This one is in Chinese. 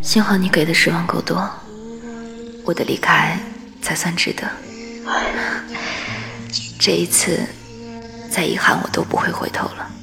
幸好你给的失望够多我的离开才算值得。这一次再遗憾我都不会回头了。